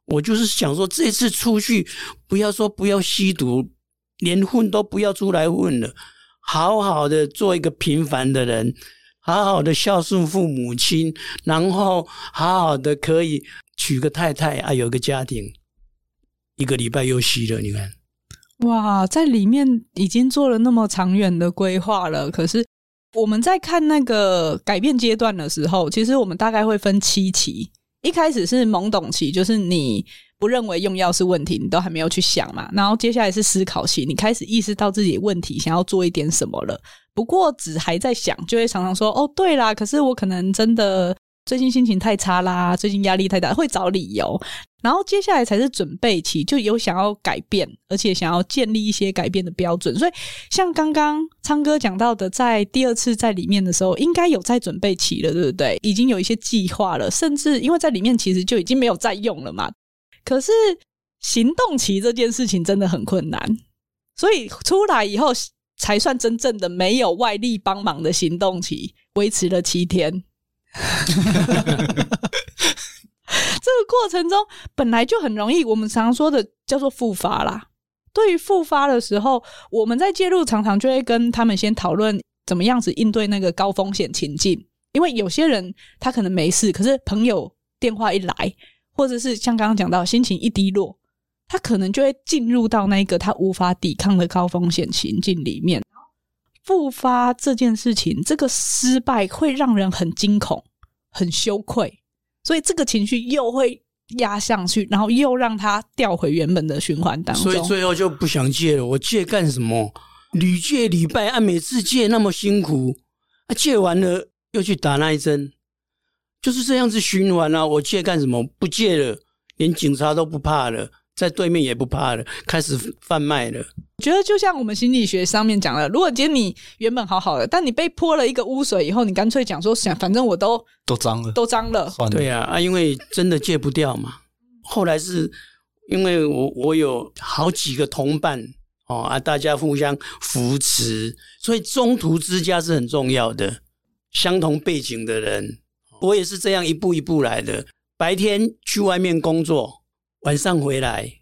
我就是想说，这次出去不要说不要吸毒，连混都不要出来混了，好好的做一个平凡的人，好好的孝顺父母亲，然后好好的可以娶个太太啊，有个家庭。一个礼拜又吸了，你看，哇，在里面已经做了那么长远的规划了。可是我们在看那个改变阶段的时候，其实我们大概会分七期。一开始是懵懂期，就是你不认为用药是问题，你都还没有去想嘛。然后接下来是思考期，你开始意识到自己问题，想要做一点什么了。不过只还在想，就会常常说：“哦，对啦，可是我可能真的。”最近心情太差啦，最近压力太大，会找理由。然后接下来才是准备期，就有想要改变，而且想要建立一些改变的标准。所以，像刚刚昌哥讲到的，在第二次在里面的时候，应该有在准备期了，对不对？已经有一些计划了，甚至因为在里面其实就已经没有在用了嘛。可是行动期这件事情真的很困难，所以出来以后才算真正的没有外力帮忙的行动期，维持了七天。(laughs) 这个过程中本来就很容易，我们常常说的叫做复发啦。对于复发的时候，我们在介入常常就会跟他们先讨论怎么样子应对那个高风险情境。因为有些人他可能没事，可是朋友电话一来，或者是像刚刚讲到心情一低落，他可能就会进入到那个他无法抵抗的高风险情境里面。复发这件事情，这个失败会让人很惊恐、很羞愧，所以这个情绪又会压上去，然后又让他掉回原本的循环当中。所以最后就不想戒了。我戒干什么？屡戒屡败啊！每次戒那么辛苦，啊，戒完了又去打那一针，就是这样子循环啊！我戒干什么？不戒了，连警察都不怕了。在对面也不怕了，开始贩卖了。我觉得就像我们心理学上面讲的，如果今天你原本好好的，但你被泼了一个污水以后，你干脆讲说，想反正我都都脏了，都脏了。对呀，啊，因为真的戒不掉嘛。后来是因为我我有好几个同伴哦啊，大家互相扶持，所以中途之家是很重要的。相同背景的人，我也是这样一步一步来的。白天去外面工作。晚上回来，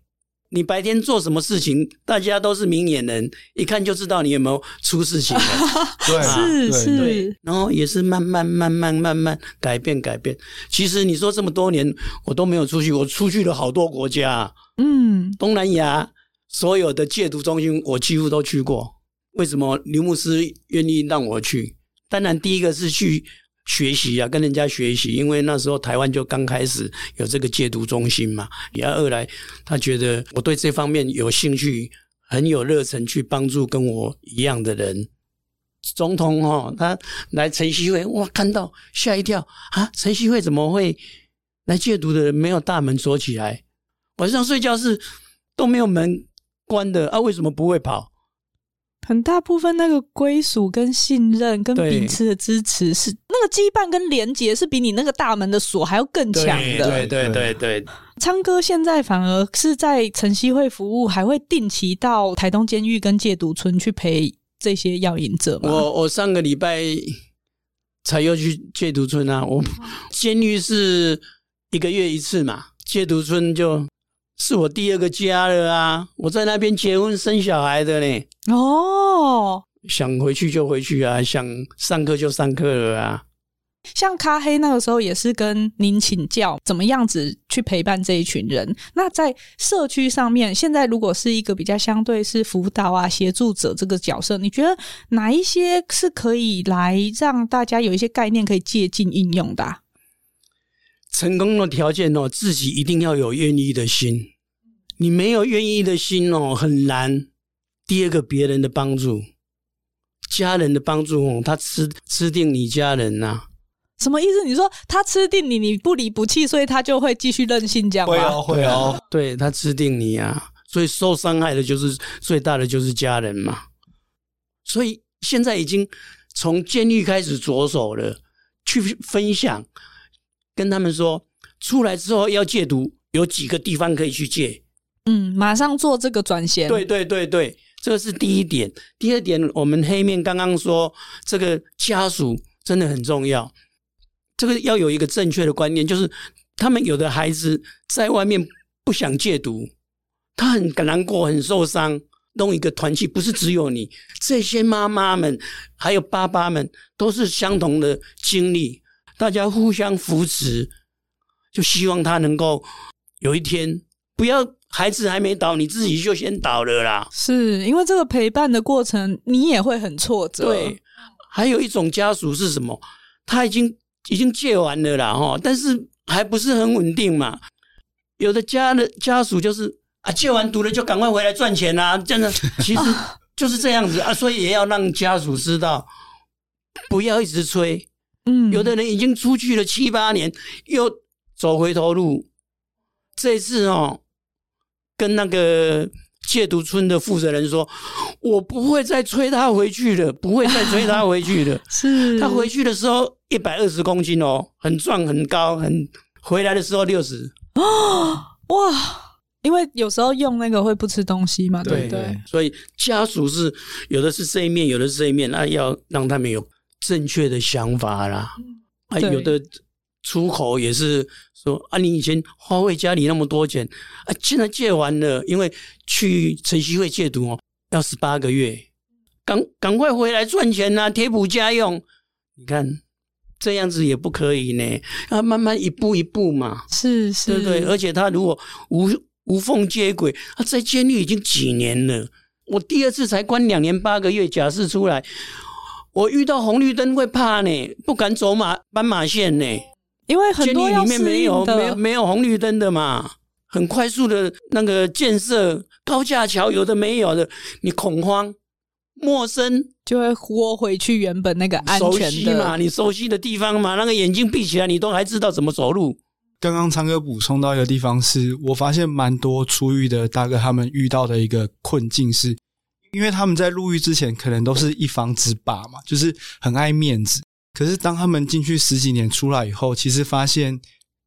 你白天做什么事情？大家都是明眼人，一看就知道你有没有出事情了。(laughs) 对，啊、是是。然后也是慢慢慢慢慢慢改变改变。其实你说这么多年我都没有出去，我出去了好多国家。嗯，东南亚所有的戒毒中心我几乎都去过。为什么刘牧师愿意让我去？当然，第一个是去。学习啊，跟人家学习，因为那时候台湾就刚开始有这个戒毒中心嘛。也二来，他觉得我对这方面有兴趣，很有热忱去帮助跟我一样的人。总统哦，他来晨曦会，哇，看到吓一跳啊！晨曦会怎么会来戒毒的人？没有大门锁起来，晚上睡觉是都没有门关的啊？为什么不会跑？很大部分那个归属跟信任跟彼此的支持是那个羁绊跟连结是比你那个大门的锁还要更强的。对对对对。昌哥现在反而是在晨曦会服务，还会定期到台东监狱跟戒毒村去陪这些药瘾者吗？我我上个礼拜才又去戒毒村啊！我监狱是一个月一次嘛，戒毒村就是我第二个家了啊！我在那边结婚生小孩的呢。哦，想回去就回去啊，想上课就上课了啊。像咖黑那个时候也是跟您请教怎么样子去陪伴这一群人。那在社区上面，现在如果是一个比较相对是辅导啊、协助者这个角色，你觉得哪一些是可以来让大家有一些概念可以借鉴应用的啊？成功的条件哦，自己一定要有愿意的心。你没有愿意的心哦，很难。第二个，别人的帮助，家人的帮助哦，他吃吃定你家人呐、啊。什么意思？你说他吃定你，你不离不弃，所以他就会继续任性这样吗？会哦，会哦。对，他吃定你啊，所以受伤害的就是最大的就是家人嘛。所以现在已经从监狱开始着手了，去分享，跟他们说，出来之后要戒毒，有几个地方可以去戒。嗯，马上做这个转型。对对对对，这个是第一点。第二点，我们黑面刚刚说，这个家属真的很重要。这个要有一个正确的观念，就是他们有的孩子在外面不想戒毒，他很难过、很受伤。弄一个团契，不是只有你，这些妈妈们还有爸爸们都是相同的经历，大家互相扶持，就希望他能够有一天不要孩子还没倒，你自己就先倒了啦。是因为这个陪伴的过程，你也会很挫折。对，还有一种家属是什么？他已经。已经戒完了啦，哈，但是还不是很稳定嘛。有的家的家属就是啊，戒完毒了就赶快回来赚钱啊，真的，(laughs) 其实就是这样子啊。所以也要让家属知道，不要一直催。嗯，有的人已经出去了七八年，又走回头路。这次哦，跟那个。戒毒村的负责人说：“我不会再催他回去了，不会再催他回去了。(laughs) 是他回去的时候一百二十公斤哦，很壮很高，很回来的时候六十哦，(gasps) 哇！因为有时候用那个会不吃东西嘛，对不对，对？所以家属是有的是这一面，有的是这一面，那要让他们有正确的想法啦。啊，有的。”出口也是说啊，你以前花费家里那么多钱啊，现在戒完了，因为去晨曦会戒毒哦，要十八个月，赶赶快回来赚钱呐、啊，贴补家用。你看这样子也不可以呢，要慢慢一步一步嘛，是是，对对。而且他如果无无缝接轨，他在监狱已经几年了，我第二次才关两年八个月，假释出来，我遇到红绿灯会怕呢，不敢走马斑马线呢。因为很多里面没有没有没有红绿灯的嘛，很快速的那个建设高架桥，有的没有的，你恐慌、陌生就会窝回去原本那个安全的嘛，你熟悉的地方嘛，那个眼睛闭起来，你都还知道怎么走路。刚刚昌哥补充到一个地方是，是我发现蛮多出狱的大哥他们遇到的一个困境是，因为他们在入狱之前可能都是一方之霸嘛，就是很爱面子。可是，当他们进去十几年出来以后，其实发现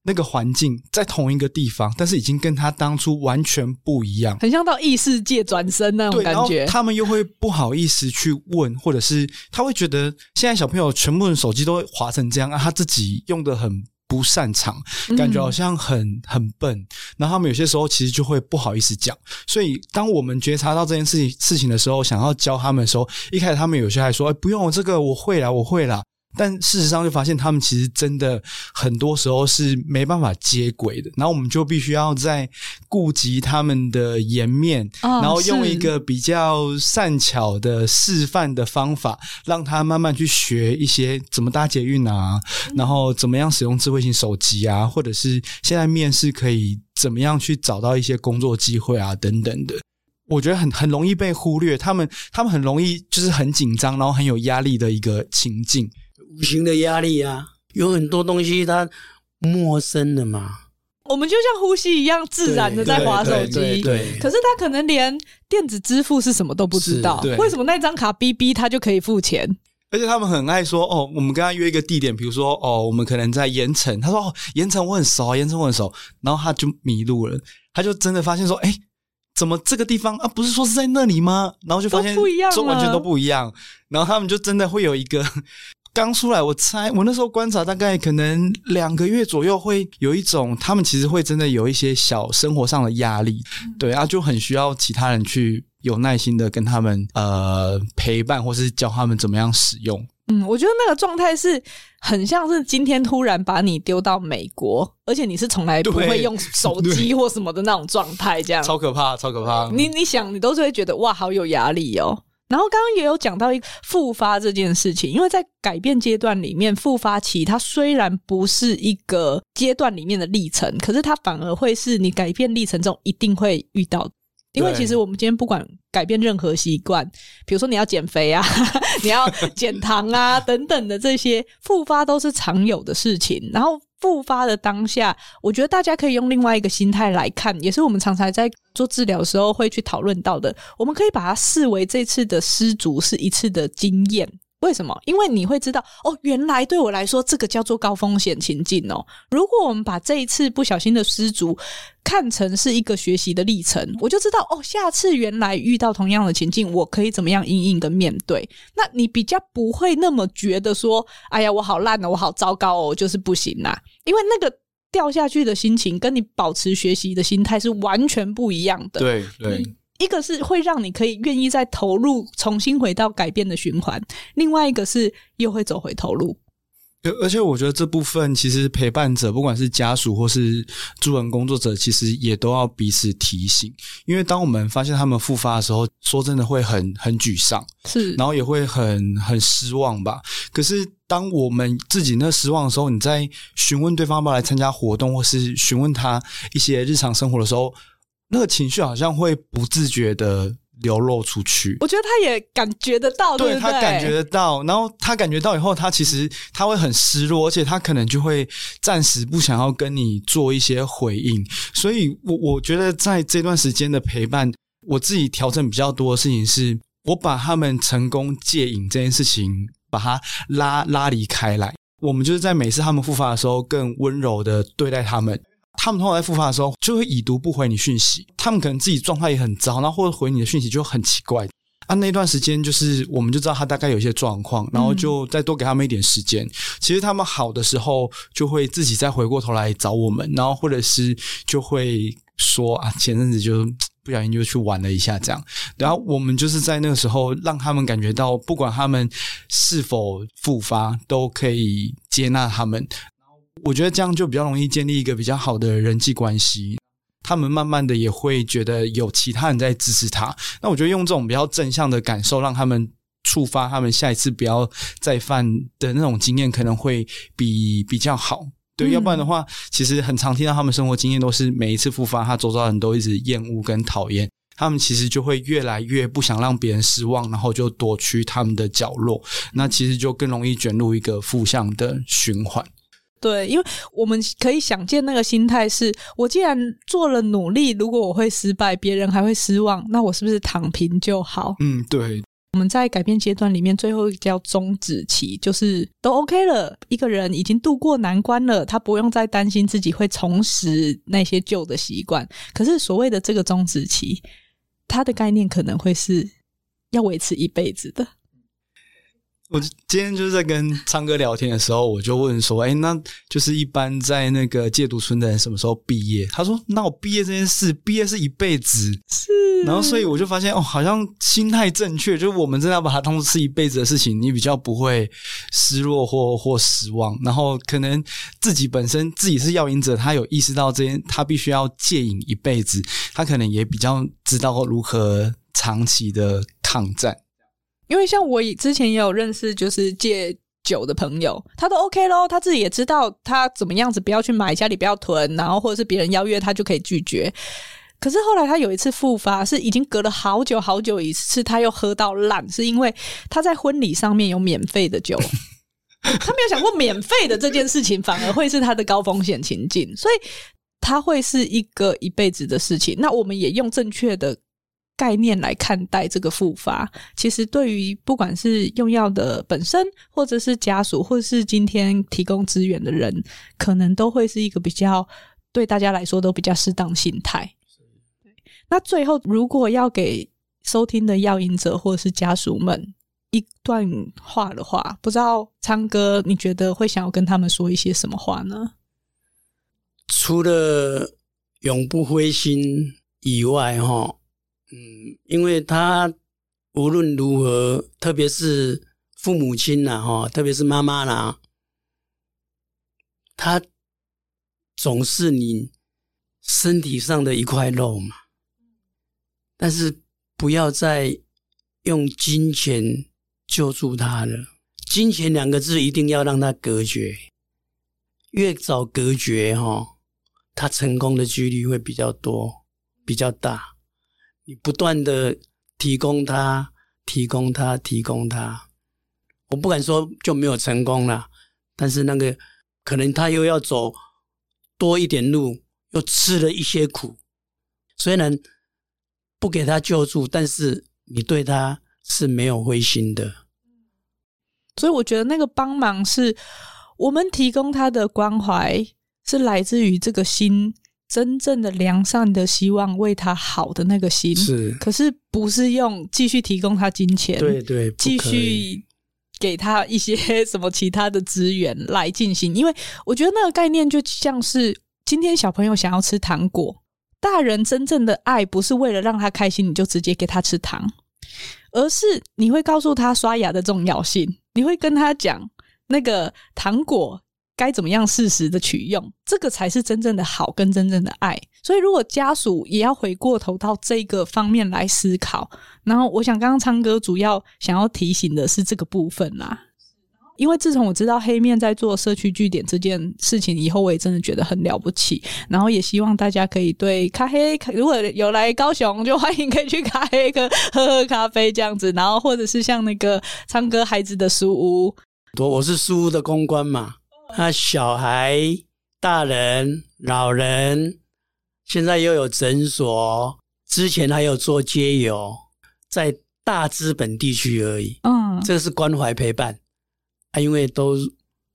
那个环境在同一个地方，但是已经跟他当初完全不一样，很像到异世界转身那种感觉。他们又会不好意思去问，或者是他会觉得现在小朋友全部人手机都滑成这样啊，他自己用的很不擅长，感觉好像很很笨。然后他们有些时候其实就会不好意思讲。所以，当我们觉察到这件事情事情的时候，想要教他们的时候，一开始他们有些还说：“哎，不用，这个我会啦，我会啦。”但事实上，就发现他们其实真的很多时候是没办法接轨的。然后我们就必须要在顾及他们的颜面，然后用一个比较善巧的示范的方法，让他慢慢去学一些怎么搭捷运啊，然后怎么样使用智慧型手机啊，或者是现在面试可以怎么样去找到一些工作机会啊，等等的。我觉得很很容易被忽略，他们他们很容易就是很紧张，然后很有压力的一个情境。无形的压力啊，有很多东西它陌生的嘛。我们就像呼吸一样自然的在划手机，对，对，对。可是他可能连电子支付是什么都不知道，为什么那张卡哔哔他就可以付钱？而且他们很爱说哦，我们跟他约一个地点，比如说哦，我们可能在盐城，他说哦，盐城我很熟，盐城我很熟，然后他就迷路了，他就真的发现说，哎，怎么这个地方啊，不是说是在那里吗？然后就发现不一样，完全都不一样，然后他们就真的会有一个。刚出来，我猜我那时候观察，大概可能两个月左右，会有一种他们其实会真的有一些小生活上的压力，对啊，就很需要其他人去有耐心的跟他们呃陪伴，或是教他们怎么样使用。嗯，我觉得那个状态是很像是今天突然把你丢到美国，而且你是从来不会用手机或什么的那种状态，这样。超可怕，超可怕。你你想，你都是会觉得哇，好有压力哦。然后刚刚也有讲到一个复发这件事情，因为在改变阶段里面，复发期它虽然不是一个阶段里面的历程，可是它反而会是你改变历程中一定会遇到。因为其实我们今天不管改变任何习惯，(laughs) 比如说你要减肥啊，你要减糖啊等等的这些复发都是常有的事情。然后复发的当下，我觉得大家可以用另外一个心态来看，也是我们常常在做治疗的时候会去讨论到的。我们可以把它视为这次的失足是一次的经验。为什么？因为你会知道哦，原来对我来说这个叫做高风险情境哦。如果我们把这一次不小心的失足看成是一个学习的历程，我就知道哦，下次原来遇到同样的情境，我可以怎么样因应跟面对。那你比较不会那么觉得说，哎呀，我好烂哦，我好糟糕哦，我就是不行啦。因为那个掉下去的心情，跟你保持学习的心态是完全不一样的。对对。嗯一个是会让你可以愿意再投入，重新回到改变的循环；另外一个是又会走回头路。而且我觉得这部分其实陪伴者，不管是家属或是助人工作者，其实也都要彼此提醒。因为当我们发现他们复发的时候，说真的会很很沮丧，是，然后也会很很失望吧。可是当我们自己那失望的时候，你在询问对方要不要来参加活动，或是询问他一些日常生活的时候。那个情绪好像会不自觉的流露出去，我觉得他也感觉得到，对，他感觉得到，然后他感觉到以后，他其实他会很失落，而且他可能就会暂时不想要跟你做一些回应。所以我我觉得在这段时间的陪伴，我自己调整比较多的事情是，我把他们成功戒瘾这件事情，把它拉拉离开来。我们就是在每次他们复发的时候，更温柔的对待他们。他们通常在复发的时候就会已读不回你讯息，他们可能自己状态也很糟，然后或者回你的讯息就很奇怪。啊，那段时间就是我们就知道他大概有一些状况，然后就再多给他们一点时间。其实他们好的时候就会自己再回过头来找我们，然后或者是就会说啊，前阵子就不小心就去玩了一下这样。然后我们就是在那个时候让他们感觉到，不管他们是否复发，都可以接纳他们。我觉得这样就比较容易建立一个比较好的人际关系，他们慢慢的也会觉得有其他人在支持他。那我觉得用这种比较正向的感受，让他们触发他们下一次不要再犯的那种经验，可能会比比较好。对，要不然的话，其实很常听到他们生活经验都是每一次复发，他周遭人都一直厌恶跟讨厌，他们其实就会越来越不想让别人失望，然后就躲去他们的角落。那其实就更容易卷入一个负向的循环。对，因为我们可以想见那个心态是：我既然做了努力，如果我会失败，别人还会失望，那我是不是躺平就好？嗯，对。我们在改变阶段里面，最后一个叫终止期，就是都 OK 了，一个人已经度过难关了，他不用再担心自己会重拾那些旧的习惯。可是所谓的这个终止期，它的概念可能会是要维持一辈子的。我今天就是在跟昌哥聊天的时候，我就问说：“哎，那就是一般在那个戒毒村的人什么时候毕业？”他说：“那我毕业这件事，毕业是一辈子。”是。然后，所以我就发现，哦，好像心态正确，就是我们真的要把它当作是一辈子的事情，你比较不会失落或或失望。然后，可能自己本身自己是药瘾者，他有意识到这件，他必须要戒瘾一辈子，他可能也比较知道如何长期的抗战。因为像我之前也有认识，就是戒酒的朋友，他都 OK 咯，他自己也知道他怎么样子不要去买，家里不要囤，然后或者是别人邀约他就可以拒绝。可是后来他有一次复发，是已经隔了好久好久一次，他又喝到烂，是因为他在婚礼上面有免费的酒，(laughs) 他没有想过免费的这件事情反而会是他的高风险情境，所以他会是一个一辈子的事情。那我们也用正确的。概念来看待这个复发，其实对于不管是用药的本身，或者是家属，或者是今天提供资源的人，可能都会是一个比较对大家来说都比较适当心态。那最后，如果要给收听的药瘾者或者是家属们一段话的话，不知道昌哥你觉得会想要跟他们说一些什么话呢？除了永不灰心以外，哈。嗯，因为他无论如何，特别是父母亲呐，哈，特别是妈妈啦，他总是你身体上的一块肉嘛。但是不要再用金钱救助他了。金钱两个字一定要让他隔绝，越早隔绝哈，他成功的几率会比较多，比较大。你不断的提供他，提供他，提供他。我不敢说就没有成功了，但是那个可能他又要走多一点路，又吃了一些苦。虽然不给他救助，但是你对他是没有灰心的。所以我觉得那个帮忙是我们提供他的关怀，是来自于这个心真正的良善的希望为他好的那个心。是，可是不是用继续提供他金钱，对对，继续。给他一些什么其他的资源来进行，因为我觉得那个概念就像是今天小朋友想要吃糖果，大人真正的爱不是为了让他开心，你就直接给他吃糖，而是你会告诉他刷牙的重要性，你会跟他讲那个糖果。该怎么样适时的取用，这个才是真正的好跟真正的爱。所以，如果家属也要回过头到这个方面来思考，然后我想刚刚昌哥主要想要提醒的是这个部分啦。因为自从我知道黑面在做社区据点这件事情以后，我也真的觉得很了不起。然后也希望大家可以对咖黑，如果有来高雄，就欢迎可以去咖黑喝 (laughs) 喝喝咖啡这样子。然后或者是像那个昌哥孩子的书屋，我我是书屋的公关嘛。那小孩、大人、老人，现在又有诊所，之前还有做街友，在大资本地区而已。嗯，这个是关怀陪伴啊，因为都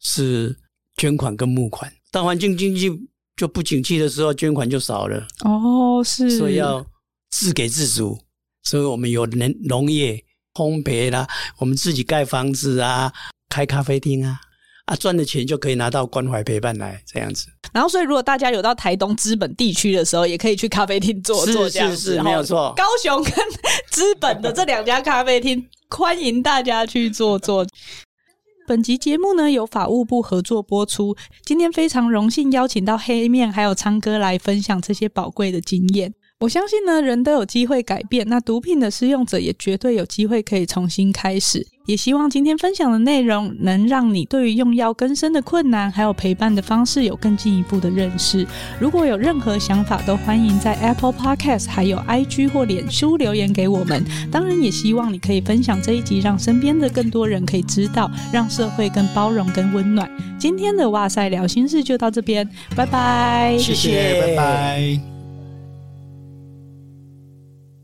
是捐款跟募款。当环境经济就不景气的时候，捐款就少了。哦，是，所以要自给自足。所以我们有农农业、烘焙啦，我们自己盖房子啊，开咖啡厅啊。啊，赚的钱就可以拿到关怀陪伴来这样子。然后，所以如果大家有到台东资本地区的时候，也可以去咖啡厅坐坐，这样子。是是是，没有错。高雄跟资本的这两家咖啡厅，欢迎大家去坐坐。(laughs) 本集节目呢，由法务部合作播出。今天非常荣幸邀请到黑面还有昌哥来分享这些宝贵的经验。我相信呢，人都有机会改变，那毒品的使用者也绝对有机会可以重新开始。也希望今天分享的内容能让你对于用药更生的困难，还有陪伴的方式有更进一步的认识。如果有任何想法，都欢迎在 Apple Podcast 还有 IG 或脸书留言给我们。当然，也希望你可以分享这一集，让身边的更多人可以知道，让社会更包容、更温暖。今天的哇塞聊心事就到这边，拜拜，谢谢，拜拜。